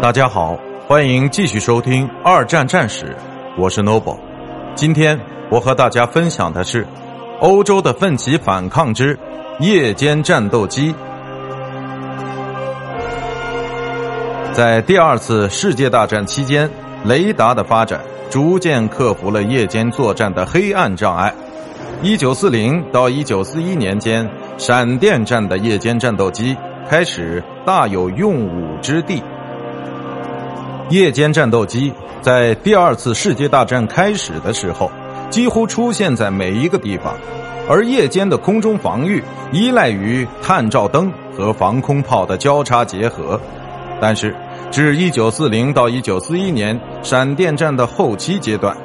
大家好，欢迎继续收听《二战战史》，我是 Noble。今天我和大家分享的是欧洲的奋起反抗之夜间战斗机。在第二次世界大战期间，雷达的发展逐渐克服了夜间作战的黑暗障碍。一九四零到一九四一年间，闪电战的夜间战斗机开始大有用武之地。夜间战斗机在第二次世界大战开始的时候，几乎出现在每一个地方，而夜间的空中防御依赖于探照灯和防空炮的交叉结合。但是，至一九四零到一九四一年闪电战的后期阶段，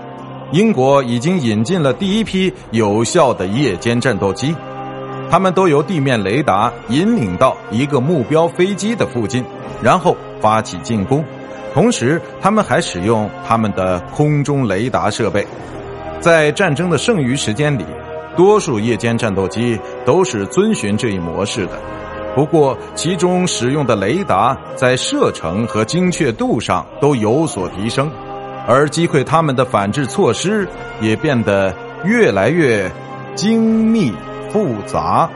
英国已经引进了第一批有效的夜间战斗机，它们都由地面雷达引领到一个目标飞机的附近，然后发起进攻。同时，他们还使用他们的空中雷达设备。在战争的剩余时间里，多数夜间战斗机都是遵循这一模式的。不过，其中使用的雷达在射程和精确度上都有所提升，而击溃他们的反制措施也变得越来越精密复杂。